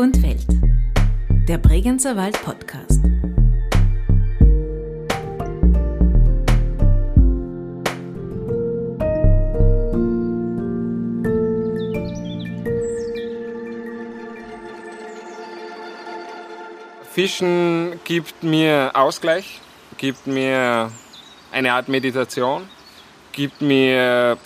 und Welt. Der Bregenzer Wald Podcast. Fischen gibt mir Ausgleich, gibt mir eine Art Meditation, gibt mir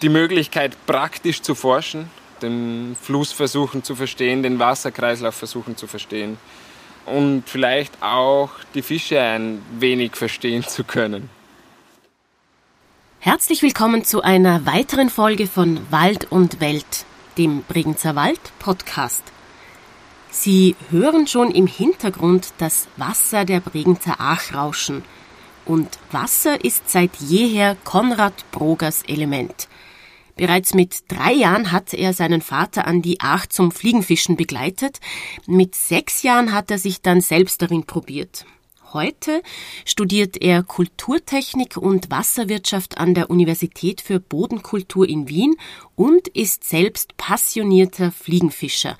die Möglichkeit, praktisch zu forschen, den Fluss versuchen zu verstehen, den Wasserkreislauf versuchen zu verstehen und vielleicht auch die Fische ein wenig verstehen zu können. Herzlich willkommen zu einer weiteren Folge von Wald und Welt, dem Bregenzer Wald Podcast. Sie hören schon im Hintergrund das Wasser der Bregenzer Ach rauschen. Und Wasser ist seit jeher Konrad Brogers Element. Bereits mit drei Jahren hat er seinen Vater an die Ach zum Fliegenfischen begleitet. Mit sechs Jahren hat er sich dann selbst darin probiert. Heute studiert er Kulturtechnik und Wasserwirtschaft an der Universität für Bodenkultur in Wien und ist selbst passionierter Fliegenfischer.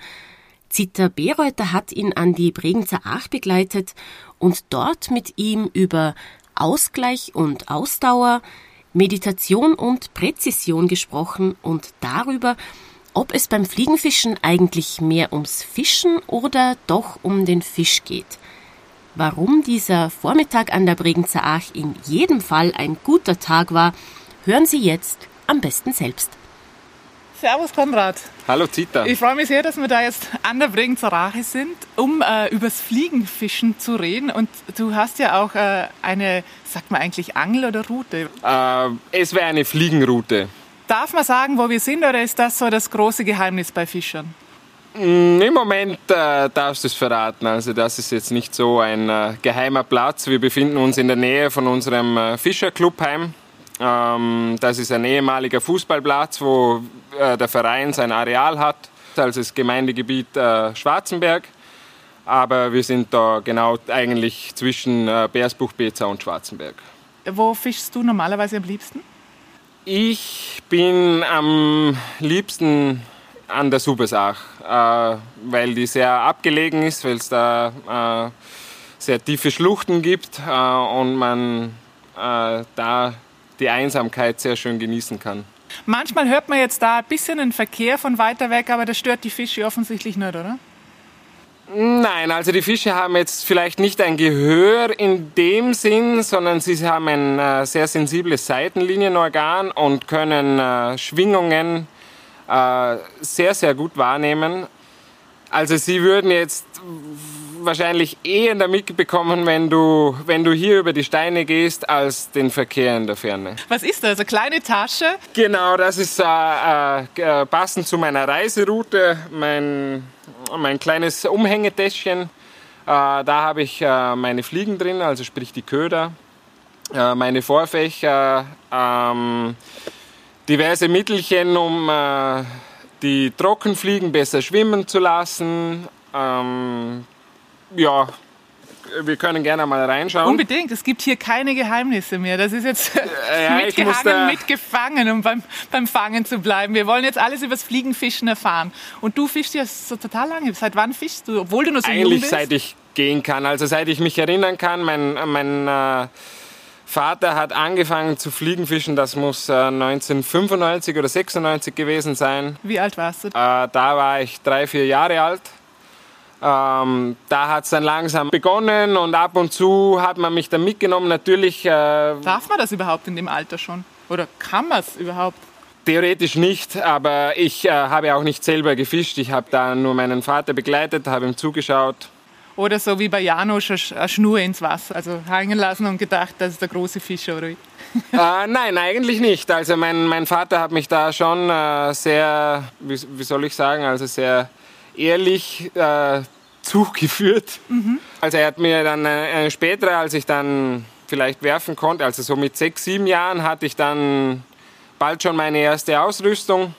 Zita Bereuter hat ihn an die Bregenzer Ach begleitet und dort mit ihm über Ausgleich und Ausdauer, Meditation und Präzision gesprochen und darüber, ob es beim Fliegenfischen eigentlich mehr ums Fischen oder doch um den Fisch geht. Warum dieser Vormittag an der Bregenzer Ach in jedem Fall ein guter Tag war, hören Sie jetzt am besten selbst. Servus Konrad. Hallo Zita. Ich freue mich sehr, dass wir da jetzt an der Bregenzer Rache sind, um äh, übers Fliegenfischen zu reden. Und du hast ja auch äh, eine, sagt man eigentlich Angel oder Route? Äh, es wäre eine Fliegenroute. Darf man sagen, wo wir sind, oder ist das so das große Geheimnis bei Fischern? Mm, Im Moment äh, darfst du es verraten. Also das ist jetzt nicht so ein äh, geheimer Platz. Wir befinden uns in der Nähe von unserem äh, Fischerclubheim. Ähm, das ist ein ehemaliger Fußballplatz, wo äh, der Verein sein Areal hat, also das Gemeindegebiet äh, Schwarzenberg. Aber wir sind da genau eigentlich zwischen äh, Beersbuch, Beza und Schwarzenberg. Wo fischst du normalerweise am liebsten? Ich bin am liebsten an der Subesach, äh, weil die sehr abgelegen ist, weil es da äh, sehr tiefe Schluchten gibt äh, und man äh, da die Einsamkeit sehr schön genießen kann. Manchmal hört man jetzt da ein bisschen den Verkehr von weiter weg, aber das stört die Fische offensichtlich nicht, oder? Nein, also die Fische haben jetzt vielleicht nicht ein Gehör in dem Sinn, sondern sie haben ein äh, sehr sensibles Seitenlinienorgan und können äh, Schwingungen äh, sehr, sehr gut wahrnehmen. Also sie würden jetzt wahrscheinlich eher damit bekommen, wenn du, wenn du hier über die Steine gehst, als den Verkehr in der Ferne. Was ist das? Eine kleine Tasche? Genau, das ist äh, äh, passend zu meiner Reiseroute, mein, mein kleines Umhängetäschchen. Äh, da habe ich äh, meine Fliegen drin, also sprich die Köder, äh, meine Vorfächer, ähm, diverse Mittelchen, um äh, die Trockenfliegen besser schwimmen zu lassen. Ähm, ja, wir können gerne mal reinschauen. Unbedingt, es gibt hier keine Geheimnisse mehr. Das ist jetzt ja, ich muss mitgehangen, mitgefangen, um beim, beim Fangen zu bleiben. Wir wollen jetzt alles über das Fliegenfischen erfahren. Und du fischst ja so total lange. Seit wann fischst du, obwohl du noch so jung Eigentlich bist? seit ich gehen kann, also seit ich mich erinnern kann. Mein, mein äh, Vater hat angefangen zu Fliegenfischen, das muss äh, 1995 oder 96 gewesen sein. Wie alt warst du? Äh, da war ich drei, vier Jahre alt. Ähm, da hat es dann langsam begonnen und ab und zu hat man mich dann mitgenommen. Natürlich äh, Darf man das überhaupt in dem Alter schon? Oder kann man es überhaupt? theoretisch nicht, aber ich äh, habe auch nicht selber gefischt. Ich habe da nur meinen Vater begleitet, habe ihm zugeschaut. Oder so wie bei Janusz eine Sch- eine Schnur ins Wasser, also hängen lassen und gedacht, das ist der große Fisch, oder wie? äh, nein, eigentlich nicht. Also mein, mein Vater hat mich da schon äh, sehr, wie, wie soll ich sagen, also sehr ehrlich äh, zugeführt. Also er hat mir dann äh, später, als ich dann vielleicht werfen konnte, also so mit sechs, sieben Jahren, hatte ich dann bald schon meine erste Ausrüstung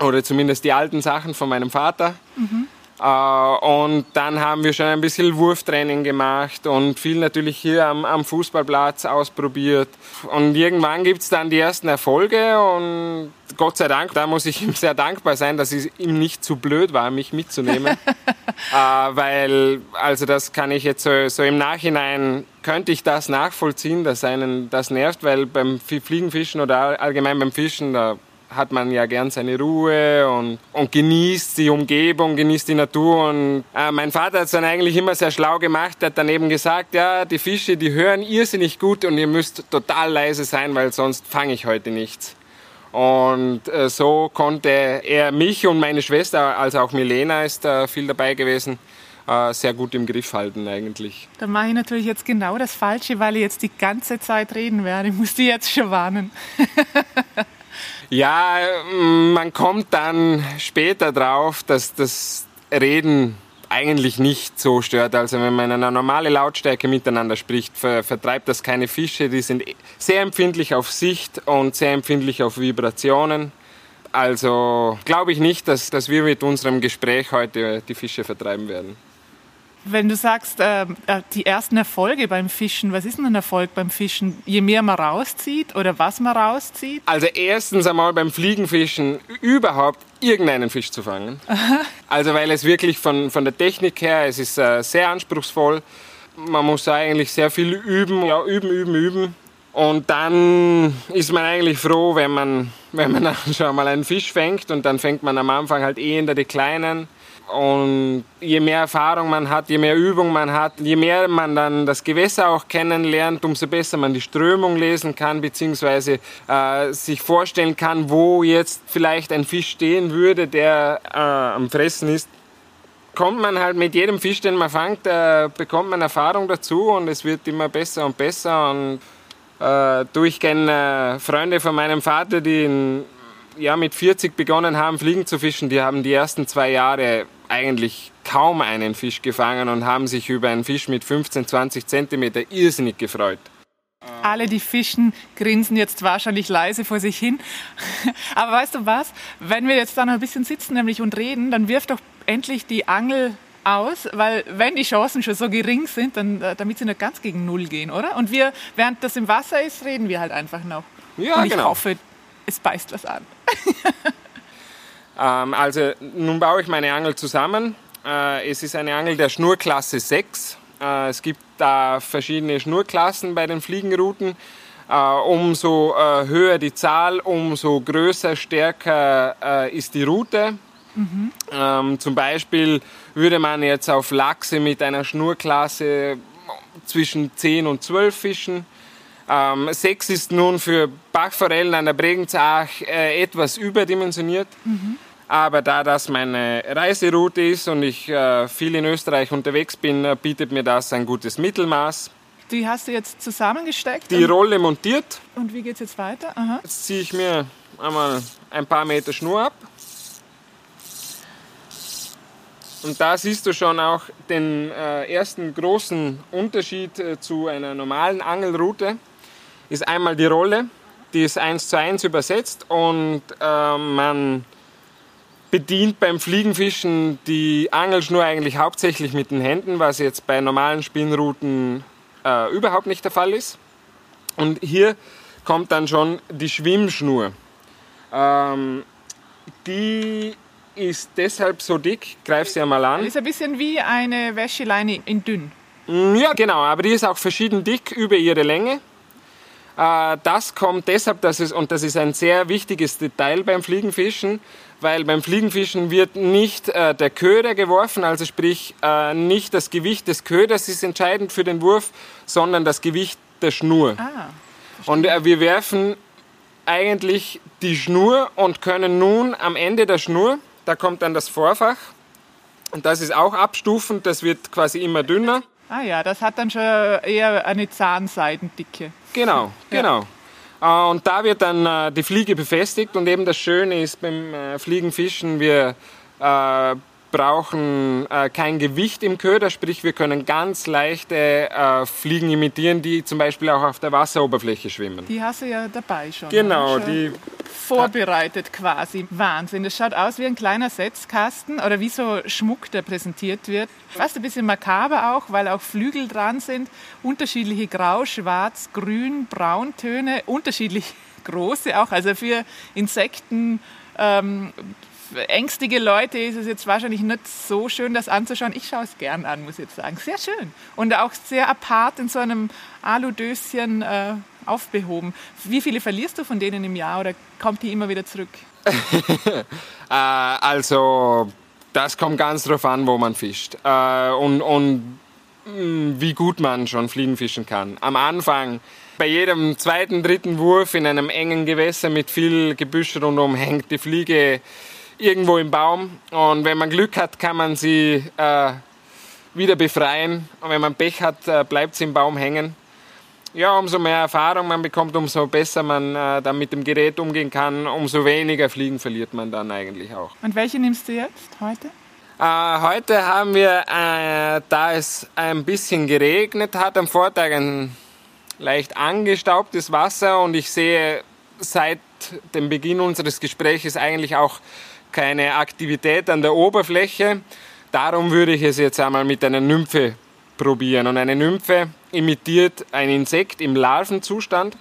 oder zumindest die alten Sachen von meinem Vater. Äh, und dann haben wir schon ein bisschen Wurftraining gemacht und viel natürlich hier am, am Fußballplatz ausprobiert. Und irgendwann gibt es dann die ersten Erfolge und Gott sei Dank, da muss ich ihm sehr dankbar sein, dass ich ihm nicht zu blöd war, mich mitzunehmen. äh, weil, also das kann ich jetzt so, so, im Nachhinein, könnte ich das nachvollziehen, dass einen das nervt, weil beim Fliegenfischen oder allgemein beim Fischen, da hat man ja gern seine Ruhe und, und genießt die Umgebung, genießt die Natur. Und äh, mein Vater hat es dann eigentlich immer sehr schlau gemacht, hat dann eben gesagt, ja, die Fische, die hören irrsinnig gut und ihr müsst total leise sein, weil sonst fange ich heute nichts. Und äh, so konnte er mich und meine Schwester, also auch Milena ist da viel dabei gewesen, äh, sehr gut im Griff halten eigentlich. Da mache ich natürlich jetzt genau das Falsche, weil ich jetzt die ganze Zeit reden werde. Ich muss die jetzt schon warnen. Ja, mm, man kommt dann später drauf, dass das Reden eigentlich nicht so stört. Also wenn man eine normale Lautstärke miteinander spricht, vertreibt das keine Fische. Die sind sehr empfindlich auf Sicht und sehr empfindlich auf Vibrationen. Also glaube ich nicht, dass, dass wir mit unserem Gespräch heute die Fische vertreiben werden. Wenn du sagst, äh, äh, die ersten Erfolge beim Fischen, was ist denn ein Erfolg beim Fischen? Je mehr man rauszieht oder was man rauszieht? Also erstens einmal beim Fliegenfischen überhaupt irgendeinen Fisch zu fangen. Aha. Also weil es wirklich von, von der Technik her, es ist äh, sehr anspruchsvoll. Man muss eigentlich sehr viel üben, ja, üben, üben, üben. Und dann ist man eigentlich froh, wenn man, wenn man schon mal einen Fisch fängt und dann fängt man am Anfang halt eher die kleinen und je mehr Erfahrung man hat, je mehr Übung man hat, je mehr man dann das Gewässer auch kennenlernt, umso besser man die Strömung lesen kann, beziehungsweise äh, sich vorstellen kann, wo jetzt vielleicht ein Fisch stehen würde, der äh, am Fressen ist. Kommt man halt mit jedem Fisch, den man fängt, äh, bekommt man Erfahrung dazu und es wird immer besser und besser. Und äh, du, ich kenne äh, Freunde von meinem Vater, die in, ja, mit 40 begonnen haben, Fliegen zu fischen. Die haben die ersten zwei Jahre eigentlich kaum einen Fisch gefangen und haben sich über einen Fisch mit 15, 20 Zentimeter irrsinnig gefreut. Alle, die fischen, grinsen jetzt wahrscheinlich leise vor sich hin. Aber weißt du was? Wenn wir jetzt da noch ein bisschen sitzen nämlich und reden, dann wirf doch endlich die Angel aus, weil wenn die Chancen schon so gering sind, dann, äh, damit sie nicht ganz gegen Null gehen, oder? Und wir, während das im Wasser ist, reden wir halt einfach noch. Ja, und ich genau. hoffe, es beißt was an. Ähm, also nun baue ich meine Angel zusammen. Äh, es ist eine Angel der Schnurklasse 6. Äh, es gibt da verschiedene Schnurklassen bei den Fliegenrouten. Äh, umso höher die Zahl, umso größer, stärker ist die Route. Mhm. Ähm, zum Beispiel würde man jetzt auf Lachse mit einer Schnurklasse zwischen 10 und 12 fischen. Ähm, 6 ist nun für Bachforellen an der Bregenzach äh, etwas überdimensioniert. Mhm. Aber da das meine Reiseroute ist und ich äh, viel in Österreich unterwegs bin, äh, bietet mir das ein gutes Mittelmaß. Die hast du jetzt zusammengesteckt? Die Rolle montiert. Und wie geht es jetzt weiter? Aha. Jetzt ziehe ich mir einmal ein paar Meter Schnur ab. Und da siehst du schon auch den äh, ersten großen Unterschied zu einer normalen Angelroute. Ist einmal die Rolle, die ist eins zu eins übersetzt und man bedient beim Fliegenfischen die Angelschnur eigentlich hauptsächlich mit den Händen, was jetzt bei normalen Spinnruten äh, überhaupt nicht der Fall ist. Und hier kommt dann schon die Schwimmschnur. Ähm, die ist deshalb so dick, greif sie einmal an. Die ist ein bisschen wie eine Wäscheleine in dünn. Mm, ja, genau, aber die ist auch verschieden dick über ihre Länge. Äh, das kommt deshalb, dass es, und das ist ein sehr wichtiges Detail beim Fliegenfischen, weil beim Fliegenfischen wird nicht äh, der Köder geworfen, also sprich äh, nicht das Gewicht des Köders ist entscheidend für den Wurf, sondern das Gewicht der Schnur. Ah, und äh, wir werfen eigentlich die Schnur und können nun am Ende der Schnur, da kommt dann das Vorfach, und das ist auch abstufend, das wird quasi immer dünner. Ah ja, das hat dann schon eher eine Zahnseidendicke. Genau, genau. Ja. Äh, und da wird dann äh, die Fliege befestigt und eben das Schöne ist beim äh, Fliegenfischen, wir brauchen äh, kein Gewicht im Köder, sprich wir können ganz leichte äh, Fliegen imitieren, die zum Beispiel auch auf der Wasseroberfläche schwimmen. Die hast du ja dabei schon. Genau, ne? schon die vorbereitet quasi. Wahnsinn. Das schaut aus wie ein kleiner Setzkasten oder wie so Schmuck, der präsentiert wird. Fast ein bisschen makaber auch, weil auch Flügel dran sind. Unterschiedliche Grau, Schwarz, Grün, Brauntöne, unterschiedlich große auch. Also für Insekten. Ähm, ängstige Leute ist es jetzt wahrscheinlich nicht so schön, das anzuschauen. Ich schaue es gern an, muss ich jetzt sagen. Sehr schön. Und auch sehr apart in so einem Aludöschen äh, aufbehoben. Wie viele verlierst du von denen im Jahr oder kommt die immer wieder zurück? äh, also, das kommt ganz drauf an, wo man fischt. Äh, und, und mh, wie gut man schon Fliegen fischen kann. Am Anfang bei jedem zweiten, dritten Wurf in einem engen Gewässer mit viel Gebüsch rundum hängt die Fliege irgendwo im Baum. Und wenn man Glück hat, kann man sie äh, wieder befreien. Und wenn man Pech hat, äh, bleibt sie im Baum hängen. Ja, umso mehr Erfahrung man bekommt, umso besser man äh, dann mit dem Gerät umgehen kann, umso weniger Fliegen verliert man dann eigentlich auch. Und welche nimmst du jetzt heute? Äh, heute haben wir, äh, da es ein bisschen geregnet hat, am Vortag ein leicht angestaubtes Wasser und ich sehe seit dem Beginn unseres Gesprächs eigentlich auch keine Aktivität an der Oberfläche. Darum würde ich es jetzt einmal mit einer Nymphe probieren. Und eine Nymphe imitiert ein Insekt im Larvenzustand,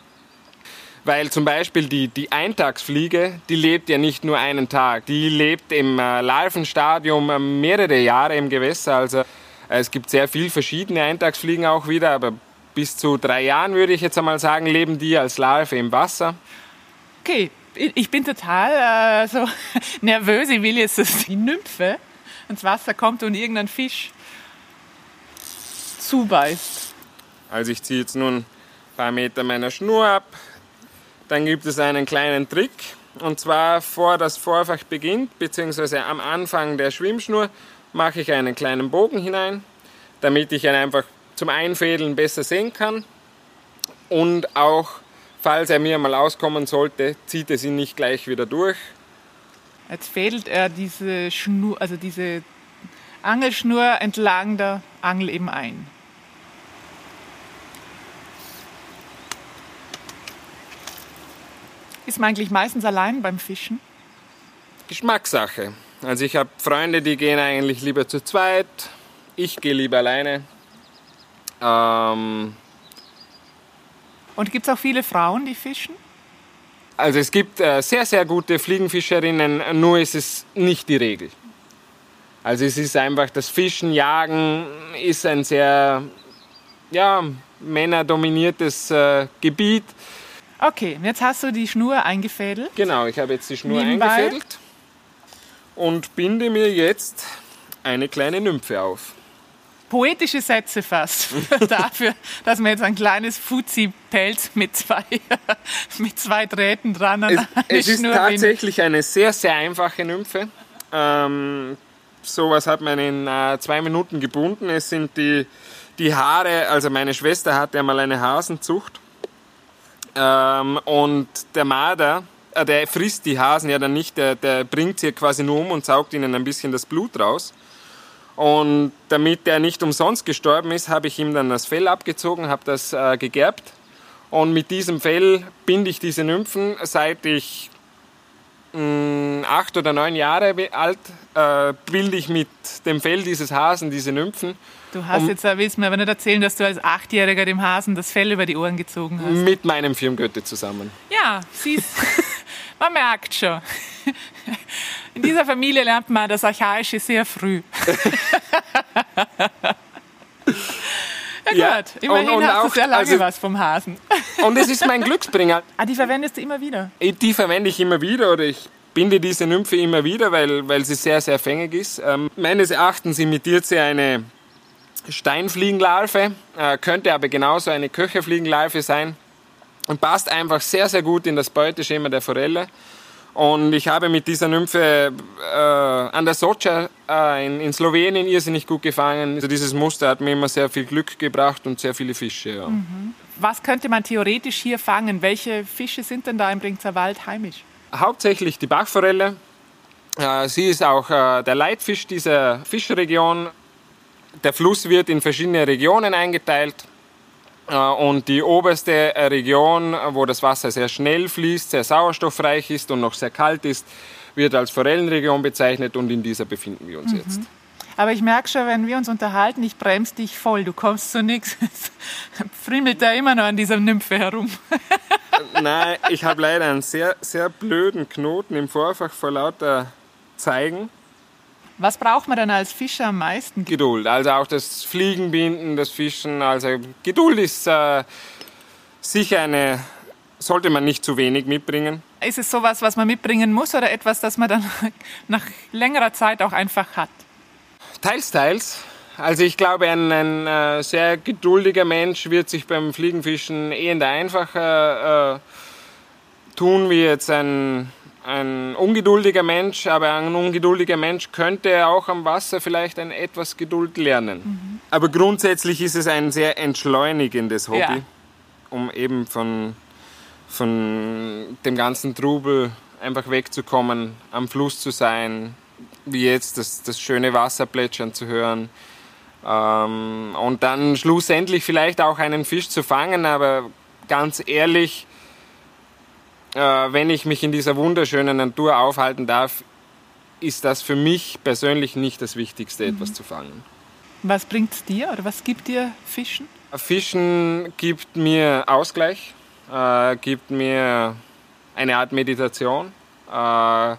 weil zum Beispiel die, die Eintagsfliege, die lebt ja nicht nur einen Tag, die lebt im äh, Larvenstadium äh, mehrere Jahre im Gewässer. Also äh, es gibt sehr viele verschiedene Eintagsfliegen auch wieder, aber bis zu drei Jahren würde ich jetzt einmal sagen, leben die als Larve im Wasser. Okay, ich bin total äh, so nervös. Ich will jetzt, dass die Nymphe ins Wasser kommt und irgendein Fisch zubeißt. Also ich ziehe jetzt nun ein paar Meter meiner Schnur ab. Dann gibt es einen kleinen Trick. Und zwar vor das Vorfach beginnt, beziehungsweise am Anfang der Schwimmschnur, mache ich einen kleinen Bogen hinein, damit ich ihn einfach zum Einfädeln besser sehen kann. Und auch falls er mir mal auskommen sollte, zieht es ihn nicht gleich wieder durch. Jetzt fädelt er diese Schnur, also diese Angelschnur entlang der Angel eben ein. Ist man eigentlich meistens allein beim Fischen? Geschmackssache. Also ich habe Freunde, die gehen eigentlich lieber zu zweit. Ich gehe lieber alleine. Ähm, und gibt es auch viele Frauen, die fischen? Also es gibt äh, sehr, sehr gute Fliegenfischerinnen, nur ist es nicht die Regel. Also es ist einfach, das Fischen, Jagen ist ein sehr ja, männerdominiertes äh, Gebiet. Okay, jetzt hast du die Schnur eingefädelt. Genau, ich habe jetzt die Schnur Nebenbei. eingefädelt und binde mir jetzt eine kleine Nymphe auf poetische Sätze fast dafür, dass man jetzt ein kleines Fuzzi-Pelz mit zwei, mit zwei Drähten dran an Es, es ist tatsächlich eine sehr, sehr einfache Nymphe. Ähm, sowas hat man in äh, zwei Minuten gebunden. Es sind die, die Haare, also meine Schwester hatte einmal eine Hasenzucht. Ähm, und der Marder, äh, der frisst die Hasen ja dann nicht, der, der bringt sie quasi nur um und saugt ihnen ein bisschen das Blut raus. Und damit er nicht umsonst gestorben ist, habe ich ihm dann das Fell abgezogen, habe das äh, gegerbt. Und mit diesem Fell binde ich diese Nymphen, seit ich mh, mm, acht oder neun Jahre alt, äh, bilde ich mit dem Fell dieses Hasen diese Nymphen. Du hast um, jetzt, willst mir aber nicht erzählen, dass du als Achtjähriger dem Hasen das Fell über die Ohren gezogen hast. Mit meinem Firmgötte zusammen. Ja, siehst man merkt schon. In dieser Familie lernt man das Archaische sehr früh. Ja, ja, gut. Immerhin und, und hast du sehr lange also, was vom Hasen. Und es ist mein Glücksbringer. Ah, die verwendest du immer wieder? Die verwende ich immer wieder oder ich binde diese Nymphe immer wieder, weil, weil sie sehr, sehr fängig ist. Ähm, meines Erachtens imitiert sie eine Steinfliegenlarve, äh, könnte aber genauso eine Köcherfliegenlarve sein und passt einfach sehr, sehr gut in das Beuteschema der Forelle. Und ich habe mit dieser Nymphe äh, an der Socha äh, in, in, Slowenien irrsinnig gut gefangen. Also dieses Muster hat mir immer sehr viel Glück gebracht und sehr viele Fische. Ja. Mhm. Was könnte man theoretisch hier fangen? Welche Fische sind denn da im Bringzer Wald heimisch? Hauptsächlich die Bachforelle, Äh, sie ist auch äh, der Leitfisch dieser Fischregion. Der Fluss wird in verschiedene Regionen eingeteilt. Äh, und die oberste Region, wo das Wasser sehr schnell fließt, sehr sauerstoffreich ist und noch sehr kalt ist, wird als Forellenregion bezeichnet und in dieser befinden wir uns mhm. jetzt. Aber ich merke schon, wenn wir uns unterhalten, ich bremse dich voll, du kommst zu nichts. Friemelt da immer noch an dieser Nymphe herum. Nein, ich habe leider einen sehr, sehr blöden Knoten im Vorfach vor lauter Zeigen. Was braucht man dann als Fischer am meisten? Geduld, also auch das Fliegenbinden, das Fischen. Also Geduld ist äh, sicher eine, sollte man nicht zu wenig mitbringen. Ist es sowas, was man mitbringen muss oder etwas, das man dann nach längerer Zeit auch einfach hat? Teils, teils. Also ich glaube, ein, ein äh, sehr geduldiger Mensch wird sich beim Fliegenfischen eher einfacher äh, tun wie jetzt ein, ein ungeduldiger Mensch. Aber ein ungeduldiger Mensch könnte auch am Wasser vielleicht ein etwas Geduld lernen. Mhm. Aber grundsätzlich ist es ein sehr entschleunigendes Hobby, ja. um eben von, von dem ganzen Trubel einfach wegzukommen, am Fluss zu sein, wie jetzt das, das schöne Wasser plätschern zu hören. Ähm, und dann schlussendlich vielleicht auch einen Fisch zu fangen, aber ganz ehrlich, wenn ich mich in dieser wunderschönen Natur aufhalten darf, ist das für mich persönlich nicht das Wichtigste, mhm. etwas zu fangen. Was bringt es dir oder was gibt dir Fischen? Fischen gibt mir Ausgleich, äh, gibt mir eine Art Meditation. Äh,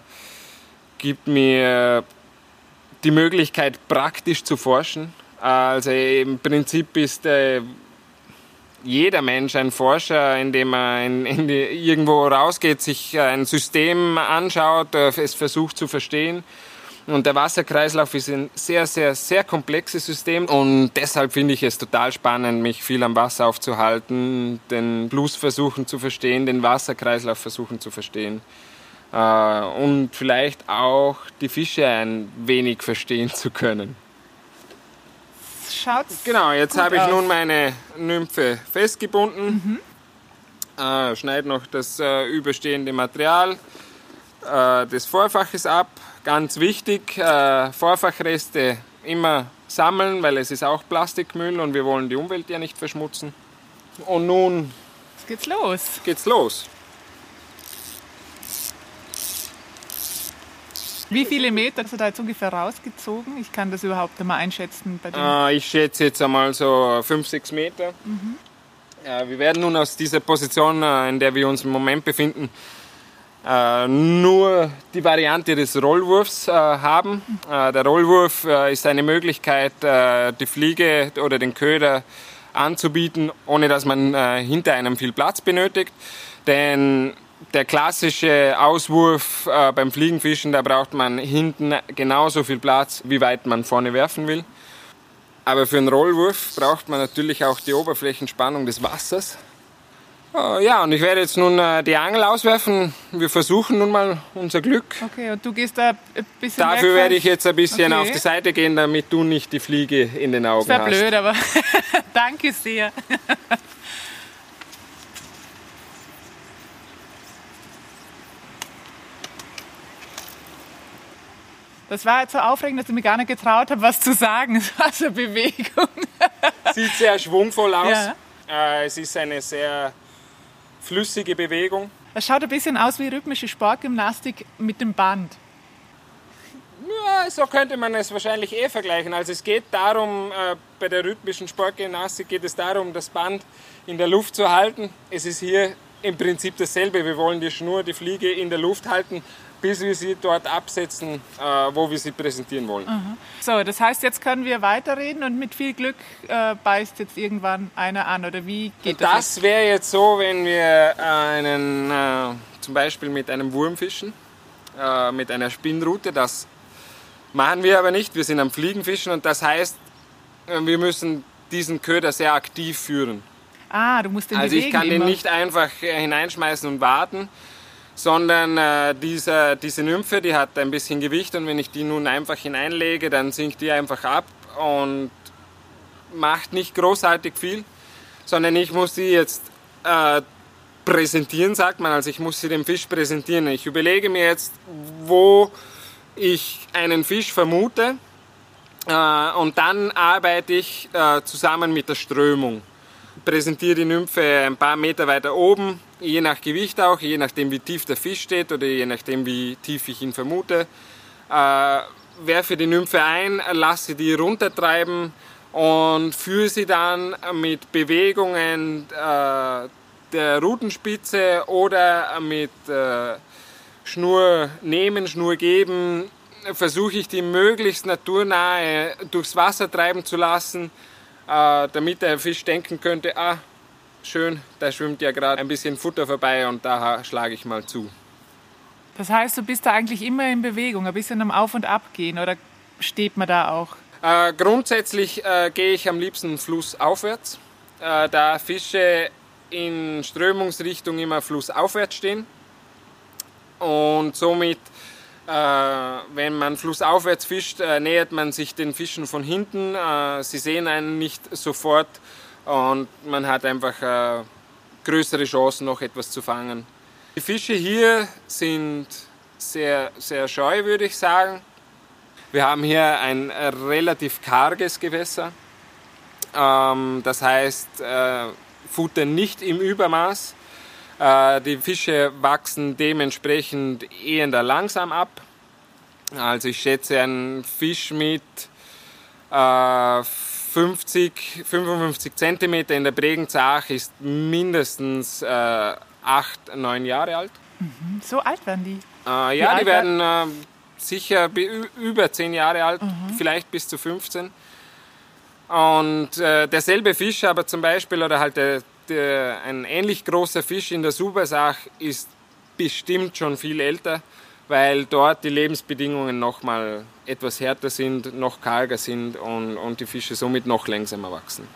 gibt mir die Möglichkeit, praktisch zu forschen. Also im Prinzip ist äh, jeder Mensch ein Forscher, indem er in, in die, irgendwo rausgeht, sich ein System anschaut, äh, es versucht zu verstehen. Und der Wasserkreislauf ist ein sehr, sehr, sehr komplexes System und deshalb finde ich es total spannend, mich viel am Wasser aufzuhalten, den Fluss versuchen zu verstehen, den Wasserkreislauf versuchen zu verstehen. Äh, und vielleicht auch die Fische ein wenig verstehen zu können. Schaut's genau, jetzt habe ich aus. nun meine Nymphe festgebunden. Mhm. Äh, schneide noch das äh, überstehende Material äh, des Vorfaches ab. Ganz wichtig, äh, Vorfachreste immer sammeln, weil es ist auch Plastikmüll und wir wollen die Umwelt ja nicht verschmutzen. Und nun Jetzt geht's los. Geht's los. Wie viele Meter hast du da jetzt ungefähr rausgezogen? Ich kann das überhaupt einmal einschätzen. Bei äh, ich schätze jetzt einmal so 5, 6 Meter. Mhm. Äh, wir werden nun aus dieser Position, äh, in der wir uns im Moment befinden, äh, nur die Variante des Rollwurfs äh, haben. Mhm. der Rollwurf ist eine Möglichkeit, die Fliege oder den Köder anzubieten, ohne dass man hinter einem viel Platz benötigt. Denn der klassische Auswurf äh, beim Fliegenfischen, da braucht man hinten genauso viel Platz, wie weit man vorne werfen will. Aber für einen Rollwurf braucht man natürlich auch die Oberflächenspannung des Wassers. Uh, ja, und ich werde jetzt nun uh, die Angel auswerfen. Wir versuchen nun mal unser Glück. Okay, und du gehst da ein bisschen Dafür werde ich jetzt ein bisschen okay. auf die Seite gehen, damit du nicht die Fliege in den Augen das hast. Das blöd, aber danke sehr. Das war jetzt so aufregend, dass ich mir gar nicht getraut habe, was zu sagen. Es war so eine Bewegung. Sieht sehr schwungvoll aus. Ja. Äh, es ist eine sehr flüssige Bewegung. Es schaut ein bisschen aus wie rhythmische Sportgymnastik mit dem Band. Ja, so könnte man es wahrscheinlich eh vergleichen. Also es geht darum, äh, bei der rhythmischen Sportgymnastik geht es darum, das Band in der Luft zu halten. Es ist hier im Prinzip dasselbe. Wir wollen die Schnur, die Fliege in der Luft halten, bis wir sie dort absetzen, äh, wo wir sie präsentieren wollen. Aha. So, das heißt, jetzt können wir weiterreden und mit viel Glück äh, beißt jetzt irgendwann einer an oder wie geht das? Das wäre jetzt so, wenn wir einen, äh, zum Beispiel mit einem Wurm fischen, äh, mit einer Spinnrute, das machen wir aber nicht, wir sind am Fliegenfischen und das heißt, äh, wir müssen diesen Köder sehr aktiv führen. Ah, du musst den Also ich kann immer. den nicht einfach äh, hineinschmeißen und warten, sondern äh, diese, diese Nymphe, die hat ein bisschen Gewicht und wenn ich die nun einfach hineinlege, dann sinkt die einfach ab und macht nicht großartig viel, sondern ich muss sie jetzt äh, präsentieren, sagt man. Also ich muss sie dem Fisch präsentieren. Ich überlege mir jetzt, wo ich einen Fisch vermute äh, und dann arbeite ich äh, zusammen mit der Strömung. Präsentiere die Nymphe ein paar Meter weiter oben, je nach Gewicht auch, je nachdem wie tief der Fisch steht oder je nachdem wie tief ich ihn vermute. Äh, werfe die Nymphe ein, lasse die runtertreiben und führe sie dann mit Bewegungen äh, der Rutenspitze oder mit äh, Schnur nehmen, Schnur geben, versuche ich die möglichst naturnahe durchs Wasser treiben zu lassen, äh, damit der Fisch denken könnte, ah, schön, da schwimmt ja gerade ein bisschen Futter vorbei und da schlage ich mal zu. Das heißt, du bist da eigentlich immer in Bewegung, ein bisschen am Auf und Ab gehen oder steht man da auch? Äh, grundsätzlich äh, gehe ich am liebsten flussaufwärts, äh, da Fische in Strömungsrichtung immer flussaufwärts stehen und somit, äh, wenn man flussaufwärts fischt, äh, nähert man sich den Fischen von hinten. Äh, sie sehen einen nicht sofort und man hat einfach größere Chancen, noch etwas zu fangen. Die Fische hier sind sehr, sehr scheu, würde ich sagen. Wir haben hier ein relativ karges Gewässer. Ähm, das heißt, äh, Futter nicht im Übermaß. Äh, die Fische wachsen dementsprechend eher langsam ab. Also ich schätze, ein Fisch mit 50, 55 cm in der Bregenzach ist mindestens äh, acht, neun Jahre alt. Mhm. So alt werden die? Äh, ja, die werden äh, sicher über zehn Jahre alt, mhm. vielleicht bis zu 15. Und äh, derselbe Fisch aber zum Beispiel, oder halt der, der, ein ähnlich großer Fisch in der Subersach ist bestimmt schon viel älter, weil dort die Lebensbedingungen noch mal etwas härter sind, noch karger sind und, und die Fische somit noch langsamer wachsen.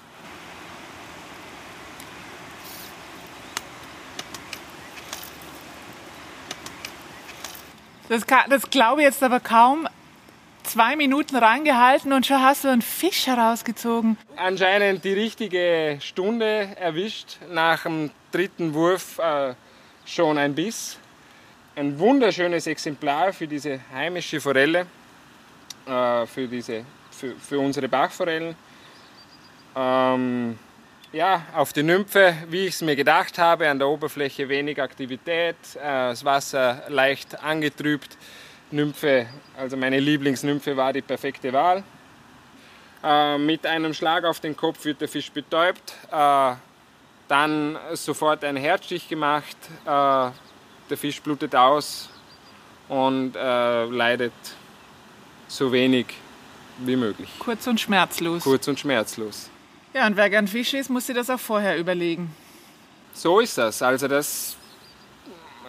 Das, kann, das glaube ich jetzt aber kaum. Zwei Minuten reingehalten und schon hast du einen Fisch herausgezogen. Anscheinend die richtige Stunde erwischt. Nach dem dritten Wurf äh, schon ein Biss. Ein wunderschönes Exemplar für diese heimische Forelle, äh, für, diese, für, für unsere Bachforellen. Ähm, ja, auf die Nymphe, wie ich es mir gedacht habe, an der Oberfläche wenig Aktivität, äh, das Wasser leicht angetrübt. Nymphe, also meine Lieblingsnymphe war die perfekte Wahl. Äh, mit einem Schlag auf den Kopf wird der Fisch betäubt, äh, dann sofort ein Herzstich gemacht, der Fisch blutet aus und leidet so wenig wie möglich. Kurz und schmerzlos. Kurz und schmerzlos. Ja, und wer gern Fisch isst, muss sich das auch vorher überlegen. So ist das. Also das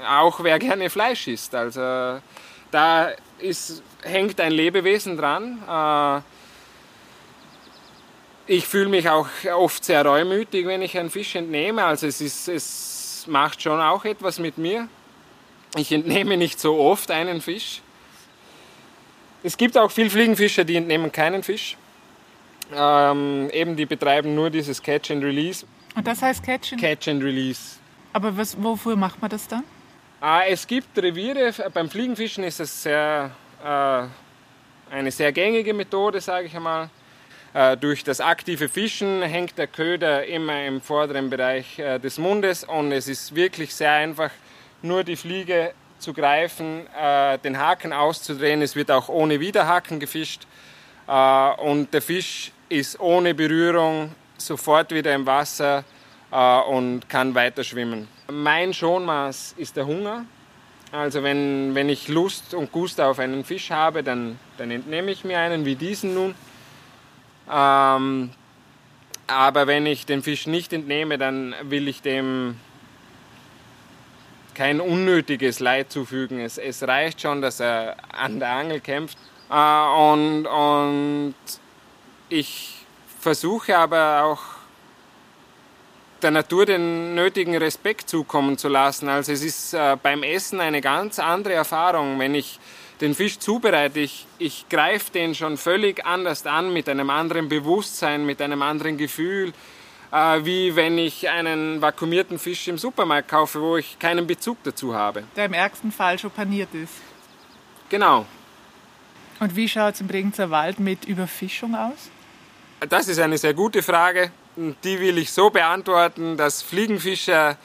auch wer gerne Fleisch isst. Also da ist, hängt ein Lebewesen dran. Äh, ich fühle mich auch oft sehr reumütig, wenn ich einen Fisch entnehme. Also es, ist, es macht schon auch etwas mit mir. Ich entnehme nicht so oft einen Fisch. Es gibt auch viele Fliegenfischer, die entnehmen keinen Fisch. Ähm, eben, die betreiben nur dieses Catch and Release. Und das heißt Catch and, Catch and Release. Aber was, wofür macht man das dann? Äh, es gibt Reviere, beim Fliegenfischen ist es sehr, äh, eine sehr gängige Methode, sage ich einmal. Äh, durch das aktive Fischen hängt der Köder immer im vorderen Bereich äh, des Mundes und es ist wirklich sehr einfach, nur die Fliege zu greifen, äh, den Haken auszudrehen. Es wird auch ohne Widerhaken gefischt äh, und der Fisch ist ohne Berührung sofort wieder im Wasser äh, und kann weiter schwimmen. Mein Schonmaß ist der Hunger. Also wenn, wenn ich Lust und Gust auf einen Fisch habe, dann, dann entnehme ich mir einen, wie diesen nun. Ähm, aber wenn ich den Fisch nicht entnehme, dann will ich dem kein unnötiges Leid zufügen. Es, es reicht schon, dass er an der Angel kämpft. Äh, und, und ich versuche aber auch der Natur den nötigen Respekt zukommen zu lassen. Also es ist äh, beim Essen eine ganz andere Erfahrung. Wenn ich den Fisch zubereite, ich, ich greife den schon völlig anders an, mit einem anderen Bewusstsein, mit einem anderen Gefühl, wie wenn ich einen vakuumierten Fisch im Supermarkt kaufe, wo ich keinen Bezug dazu habe. Der im ärgsten Fall schon paniert ist. Genau. Und wie schaut es im Bregenzer Wald mit Überfischung aus? Das ist eine sehr gute Frage. Die will ich so beantworten, dass Fliegenfischer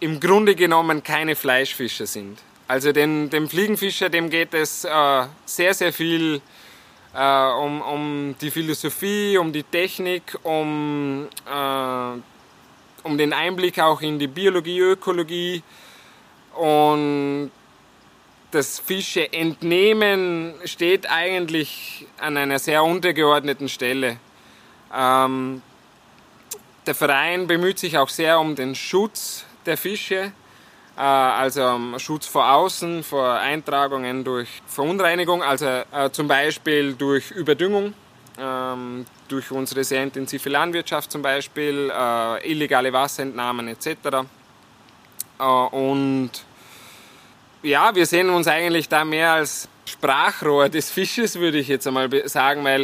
im Grunde genommen keine Fleischfischer sind. Also den, dem Fliegenfischer, dem geht es äh, sehr, sehr viel äh, um, um die Philosophie, um die Technik, um, äh, um den Einblick auch in die Biologie, Ökologie und das Fische entnehmen steht eigentlich an einer sehr untergeordneten Stelle. Ähm, der Verein bemüht sich auch sehr um den Schutz der Fische, äh, also um Schutz vor außen, vor Eintragungen durch Verunreinigung, also äh, zum Beispiel durch Überdüngung, ähm, durch unsere sehr intensive Landwirtschaft zum Beispiel, äh, illegale Wasserentnahmen etc. Äh, und ja, wir sehen uns eigentlich da mehr als Sprachrohr des Fisches, würde ich jetzt einmal sagen, weil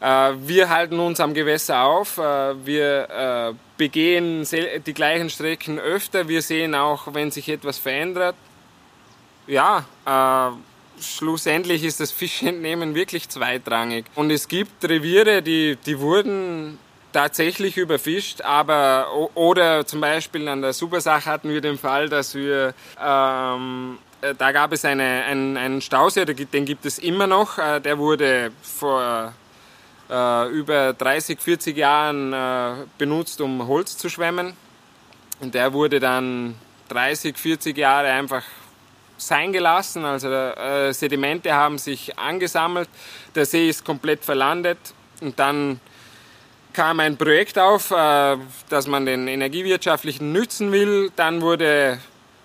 äh, wir halten uns am Gewässer auf, äh, wir äh, begehen die gleichen Strecken öfter, wir sehen auch, wenn sich etwas verändert. Ja, äh, schlussendlich ist das Fischentnehmen wirklich zweitrangig. Und es gibt Reviere, die, die wurden tatsächlich überfischt, aber oder zum Beispiel an der Supersach hatten wir den Fall, dass wir ähm, äh, da gab es eine, einen, einen Stausee, den gibt es immer noch. Äh, der wurde vor äh, über 30, 40 Jahren äh, benutzt, um Holz zu schwemmen. Und der wurde dann 30, 40 Jahre einfach sein gelassen. Also äh, Sedimente haben sich angesammelt, der See ist komplett verlandet und dann kam ein Projekt auf, äh, dass man den energiewirtschaftlichen nützen will. Dann wurde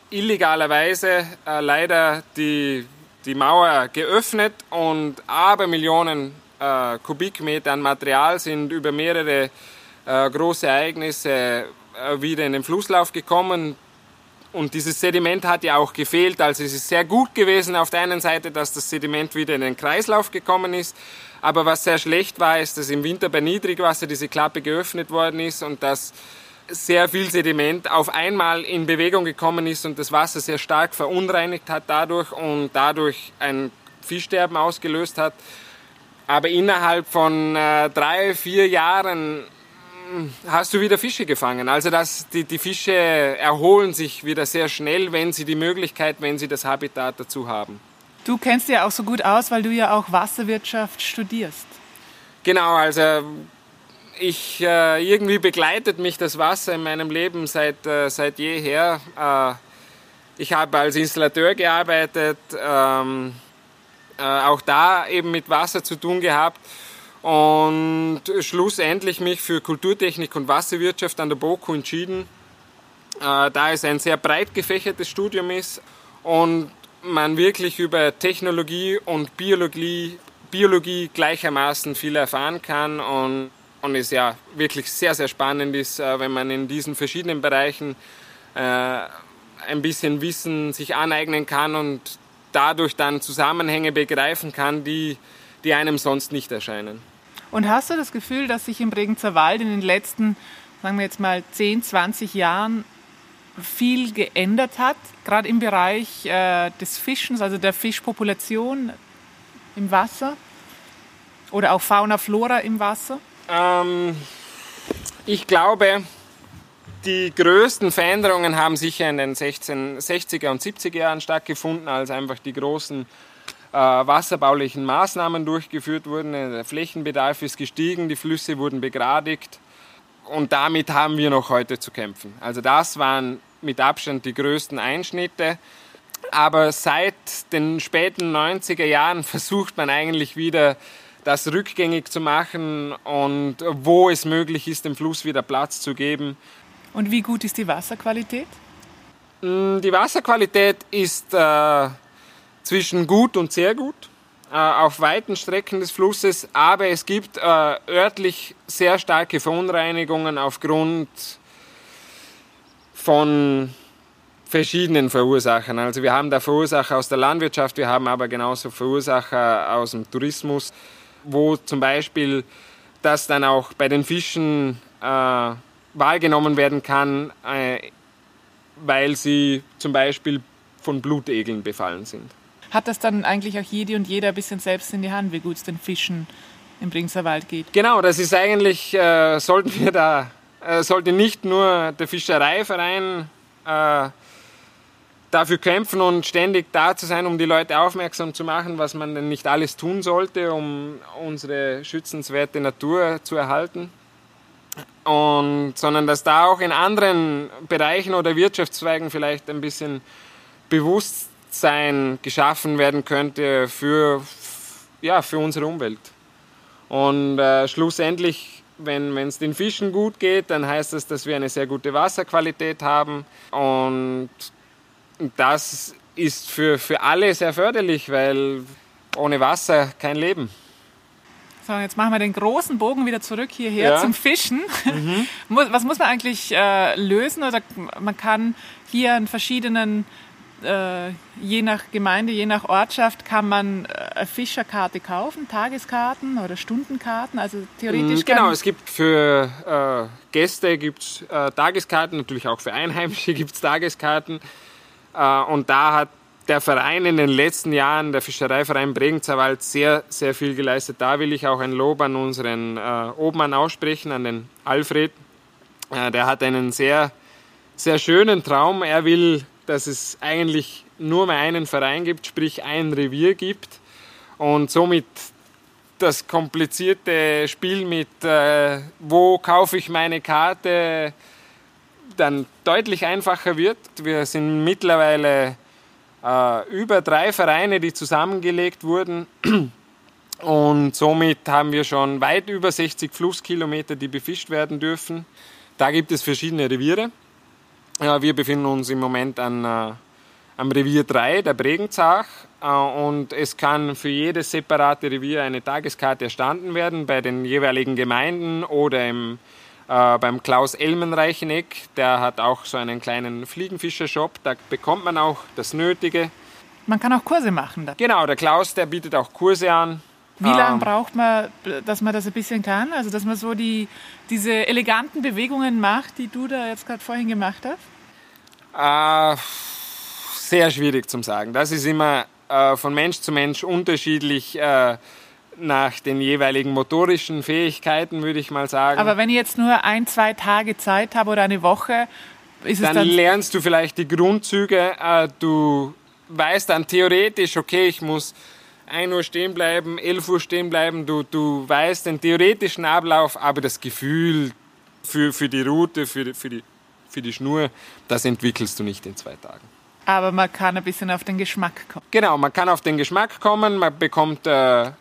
illegalerweise äh, leider die, die Mauer geöffnet und Abermillionen äh, Kubikmeter an Material sind über mehrere äh, große Ereignisse äh, wieder in den Flusslauf gekommen. Und dieses Sediment hat ja auch gefehlt. Also es ist sehr gut gewesen auf der einen Seite, dass das Sediment wieder in den Kreislauf gekommen ist. Aber was sehr schlecht war, ist, dass im Winter bei Niedrigwasser diese Klappe geöffnet worden ist und dass sehr viel Sediment auf einmal in Bewegung gekommen ist und das Wasser sehr stark verunreinigt hat dadurch und dadurch ein Fischsterben ausgelöst hat. Aber innerhalb von äh, drei, vier Jahren hm, hast du wieder Fische gefangen. Also das, die, die Fische erholen sich wieder sehr schnell, wenn sie die Möglichkeit, wenn sie das Habitat dazu haben. Du kennst ja auch so gut aus, weil du ja auch Wasserwirtschaft studierst. Genau, also ich äh, irgendwie begleitet mich das Wasser in meinem Leben seit, äh, seit jeher. Äh, ich habe als Installateur gearbeitet. Ähm, äh, auch da eben mit Wasser zu tun gehabt und schlussendlich mich für Kulturtechnik und Wasserwirtschaft an der BOKU entschieden, äh, da es ein sehr breit gefächertes Studium ist und man wirklich über Technologie und Biologie, Biologie gleichermaßen viel erfahren kann und, und es ja wirklich sehr, sehr spannend ist, äh, wenn man in diesen verschiedenen Bereichen ein bisschen Wissen sich aneignen kann und dadurch dann Zusammenhänge begreifen kann, die, die einem sonst nicht erscheinen. Und hast du das Gefühl, dass sich im Bregenzer Wald in den letzten, sagen wir jetzt mal, 10, 20 Jahren viel geändert hat, gerade im Bereich äh, des Fischens, also der Fischpopulation im Wasser oder auch Fauna, Flora im Wasser? Ähm, ich glaube, die größten Veränderungen haben sicher in den 16, 60er und 70er Jahren stattgefunden, als einfach die großen äh, wasserbaulichen Maßnahmen durchgeführt wurden. Der Flächenbedarf ist gestiegen, die Flüsse wurden begradigt und damit haben wir noch heute zu kämpfen. Also das waren mit Abstand die größten Einschnitte. Aber seit den späten 90er Jahren versucht man eigentlich wieder das rückgängig zu machen und wo es möglich ist, dem Fluss wieder Platz zu geben. Und wie gut ist die Wasserqualität? Mm, die Wasserqualität ist äh, zwischen gut und sehr gut äh, auf weiten Strecken des Flusses, aber es gibt äh, örtlich sehr starke Verunreinigungen aufgrund von verschiedenen Verursachern. Also wir haben da Verursacher aus der Landwirtschaft, wir haben aber genauso Verursacher aus dem Tourismus, wo zum Beispiel das dann auch bei den Fischen äh, wahrgenommen werden kann, äh, weil sie zum Beispiel von Blutegeln befallen sind. hat das dann eigentlich auch jede und jeder ein bisschen selbst in die Hand, wie gut es den Fischen im Bringser Wald geht. Genau, das ist eigentlich, äh, sollten wir da, äh, sollte nicht nur der Fischereiverein äh, dafür kämpfen und ständig da zu sein, um die Leute aufmerksam zu machen, was man denn nicht alles tun sollte, um unsere schützenswerte Natur zu erhalten. Und, sondern dass da auch in anderen Bereichen oder Wirtschaftszweigen vielleicht ein bisschen Bewusstsein geschaffen werden könnte für, ja, für unsere Umwelt. Und äh, schlussendlich, wenn es den Fischen gut geht, dann heißt das, dass wir eine sehr gute Wasserqualität haben. Und das ist für, für alle sehr förderlich, weil ohne Wasser kein Leben. So, jetzt machen wir den großen Bogen wieder zurück hierher Ja. zum Fischen. Mhm. Was muss man eigentlich äh, lösen? Oder man kann hier an verschiedenen, äh, je nach Gemeinde, je nach Ortschaft, kann man äh, eine Fischerkarte kaufen, Tageskarten oder Stundenkarten. Also theoretisch Genau, kann- es gibt für äh, Gäste gibt's, äh, Tageskarten, natürlich auch für Einheimische gibt es Tageskarten. Äh, und da hat der Verein in den letzten Jahren, der Fischereiverein Bregenzerwald, sehr, sehr viel geleistet. Da will ich auch ein Lob an unseren äh, Obmann aussprechen, an den Alfred. Äh, der hat einen sehr, sehr schönen Traum. Er will, dass es eigentlich nur mehr einen Verein gibt, sprich ein Revier gibt. Und somit das komplizierte Spiel mit, äh, wo kaufe ich meine Karte, dann deutlich einfacher wird. Wir sind mittlerweile über drei Vereine, die zusammengelegt wurden. Und somit haben wir schon weit über 60 Flusskilometer, die befischt werden dürfen. Da gibt es verschiedene Reviere. Ja, wir befinden uns im Moment an, äh, am Revier 3, der Bregenzach. Äh, und es kann für jedes separate Revier eine Tageskarte erstanden werden bei den jeweiligen Gemeinden oder im, äh, beim Klaus Elmenreicheneck. Der hat auch so einen kleinen Fliegenfischershop. Da bekommt man auch das Nötige. man kann auch Kurse machen. Da. Genau, der Klaus, der bietet auch Kurse an. Wie lange Ähm, braucht man, dass man das ein bisschen kann? Also dass man so die, diese eleganten Bewegungen macht, die du da jetzt gerade vorhin gemacht hast? Äh, sehr schwierig zum sagen. Das ist immer äh, von Mensch zu Mensch unterschiedlich äh, nach den jeweiligen motorischen Fähigkeiten, würde ich mal sagen. Aber wenn ich jetzt nur ein, zwei Tage Zeit habe oder eine Woche, ist es dann dann... lernst du vielleicht die Grundzüge. Äh, du weißt dann theoretisch, okay, ich muss 1 Uhr stehen bleiben, 11 Uhr stehen bleiben. Du, du weißt den theoretischen Ablauf, aber das Gefühl für, für die Route, für, für, die, für die Schnur, das entwickelst du nicht in zwei Tagen. Aber man kann ein bisschen auf den Geschmack kommen. Genau, man kann auf den Geschmack kommen, man bekommt, äh, äh,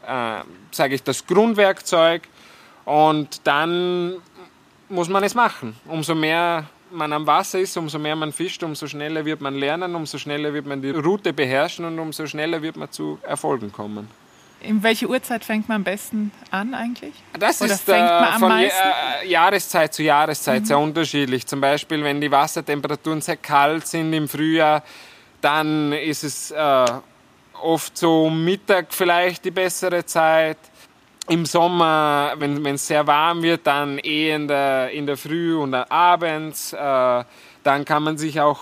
sage ich, das Grundwerkzeug und dann muss man es machen. Umso mehr man am Wasser ist, umso mehr man fischt, umso schneller wird man lernen, umso schneller wird man die Route beherrschen und umso schneller wird man zu Erfolgen kommen. In welche Uhrzeit fängt man am besten an eigentlich? Das Oder ist fängt man äh, am von Je meisten? äh, Jahreszeit zu Jahreszeit sehr unterschiedlich. Zum Beispiel, wenn die Wassertemperaturen sehr kalt sind im Frühjahr, dann ist es äh, oft so um Mittag vielleicht die bessere Zeit. Im Sommer, wenn es sehr warm wird, dann eh in der, in der Früh und abends. Äh, dann kann man sich auch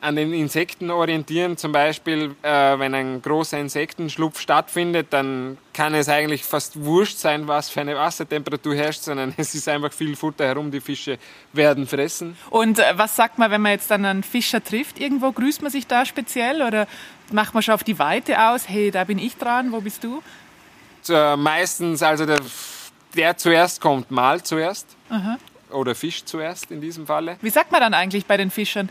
an den Insekten orientieren. Zum Beispiel, äh, wenn ein großer Insektenschlupf stattfindet, dann kann es eigentlich fast wurscht sein, was für eine Wassertemperatur herrscht, sondern es ist einfach viel Futter herum, die Fische werden fressen. Und äh, was sagt man, wenn man jetzt dann einen Fischer trifft irgendwo? Grüßt man sich da speziell oder macht man schon auf die Weite aus? Hey, da bin ich dran, wo bist du? Äh, meistens, also der, der zuerst kommt, mal zuerst. Oder Fisch zuerst in diesem Falle. Wie sagt man dann eigentlich bei den Fischern?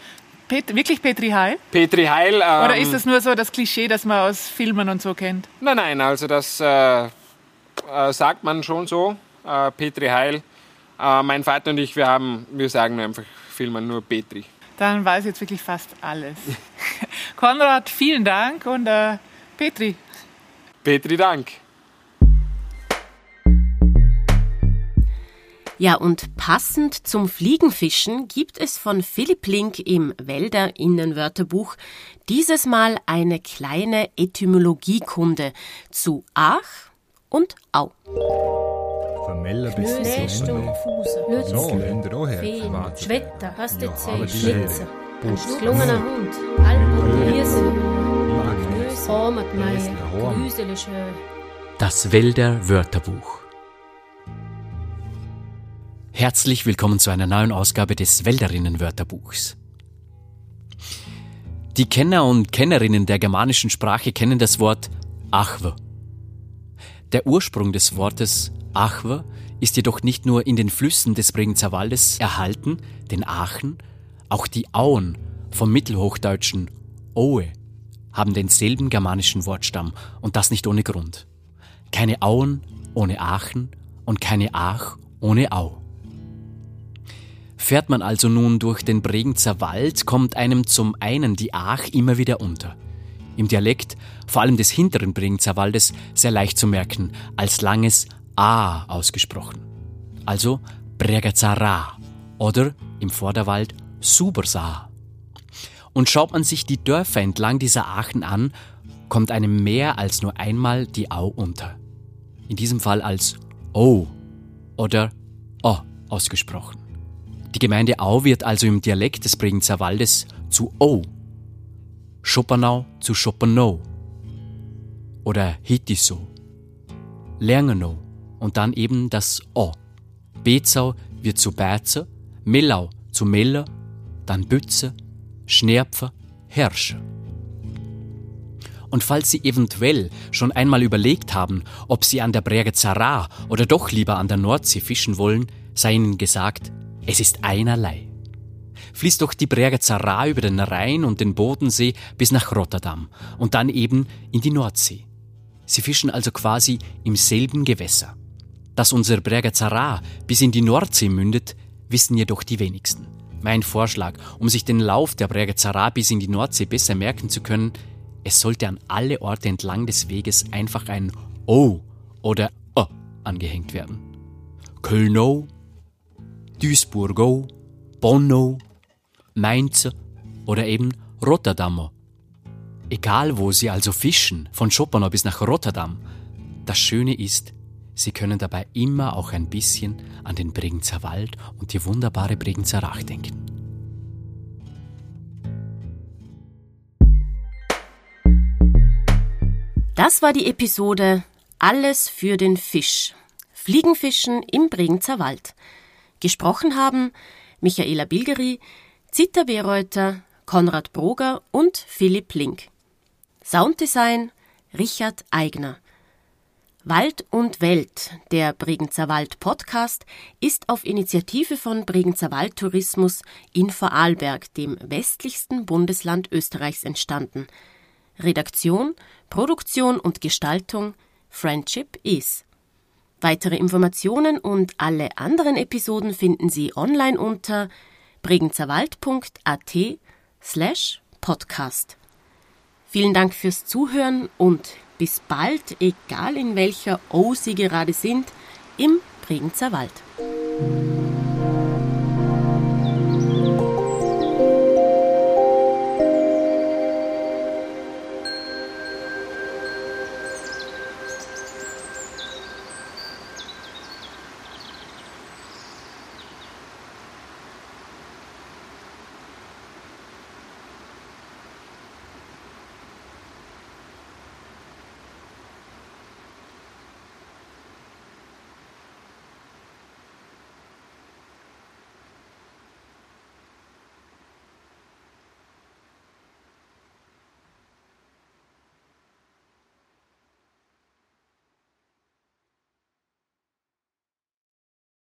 Pet wirklich Petri Heil? Petri Heil. Ähm, Oder ist das nur so das Klischee, das man aus Filmen und so kennt? Nein, nein, also das äh, äh, sagt man schon so. Äh, Petri Heil. Äh, mein Vater und ich, wir haben, wir sagen einfach Filmen nur Petri. Dann weiß ich jetzt wirklich fast alles. Konrad, vielen Dank und äh, Petri. Petri, Dank. Ja, und passend zum Fliegenfischen gibt es von Philipp Link im Wälder Innenwörterbuch dieses Mal eine kleine Etymologiekunde zu Ach und Au. Von Meller bis Warte. Schwetter, hast du Ja, aber gesehen, die Schlitzer, Hund, Das Wälder Wörterbuch. Herzlich willkommen zu einer neuen Ausgabe des Wälderinnen Wörterbuchs. Die Kenner und Kennerinnen der germanischen Sprache kennen das Wort Achwe. Der Ursprung des Wortes Achwe ist jedoch nicht nur in den Flüssen des Bregenzer Waldes erhalten, den Aachen, auch die Auen vom mittelhochdeutschen Ohe haben denselben germanischen Wortstamm und das nicht ohne Grund. Keine Auen ohne Aachen und keine Aach ohne Au. Fährt man also nun durch den Bregenzer Wald, kommt einem zum einen die Aach immer wieder unter. Im Dialekt, vor allem des hinteren Bregenzer Waldes, sehr leicht zu merken, als langes A ausgesprochen. Also Bregerzara oder im Vorderwald Subersa. Und schaut man sich die Dörfer entlang dieser Aachen an, kommt einem mehr als nur einmal die Au unter. In diesem Fall als O oder O ausgesprochen. Die Gemeinde Au wird also im Dialekt des Bregenzer Waldes zu O, Schopenau zu Schopenau oder Hitiso, Lerngenow und dann eben das O. Bezau wird zu Beizer, Mellau zu Meller, dann Bütze, Schnerpfer, Herrscher. Und falls Sie eventuell schon einmal überlegt haben, ob Sie an der Berge Zara oder doch lieber an der Nordsee fischen wollen, sei Ihnen gesagt, es ist einerlei. Fließt doch die Berge Zara über den Rhein und den Bodensee bis nach Rotterdam und dann eben in die Nordsee. Sie fischen also quasi im selben Gewässer. Dass unser Berge Zara bis in die Nordsee mündet, wissen jedoch die wenigsten. Mein Vorschlag, um sich den Lauf der Berge Zara bis in die Nordsee besser merken zu können, es sollte an alle Orte entlang des Weges einfach ein O oder O angehängt werden. Duisburgow, Bonnow, Mainz oder eben Rotterdam. Egal wo Sie also fischen, von Schopenhauer bis nach Rotterdam, das Schöne ist, Sie können dabei immer auch ein bisschen an den Bregenzer Wald und die wunderbare Bregenzer Rach denken. Das war die Episode Alles für den Fisch. Fliegenfischen im Bregenzer Wald. Gesprochen haben Michaela Bilgeri, Zita Bereuter, Konrad Broger und Philipp Link. Sounddesign Richard Eigner. Wald und Welt, der Bregenzer Wald Podcast, ist auf Initiative von Bregenzer Wald Tourismus in Vorarlberg, dem westlichsten Bundesland Österreichs, entstanden. Redaktion, Produktion und Gestaltung Friendship is. Weitere Informationen und alle anderen Episoden finden Sie online unter bregenzerwald.at slash podcast. Vielen Dank fürs Zuhören und bis bald, egal in welcher O Sie gerade sind, im Bregenzer Wald.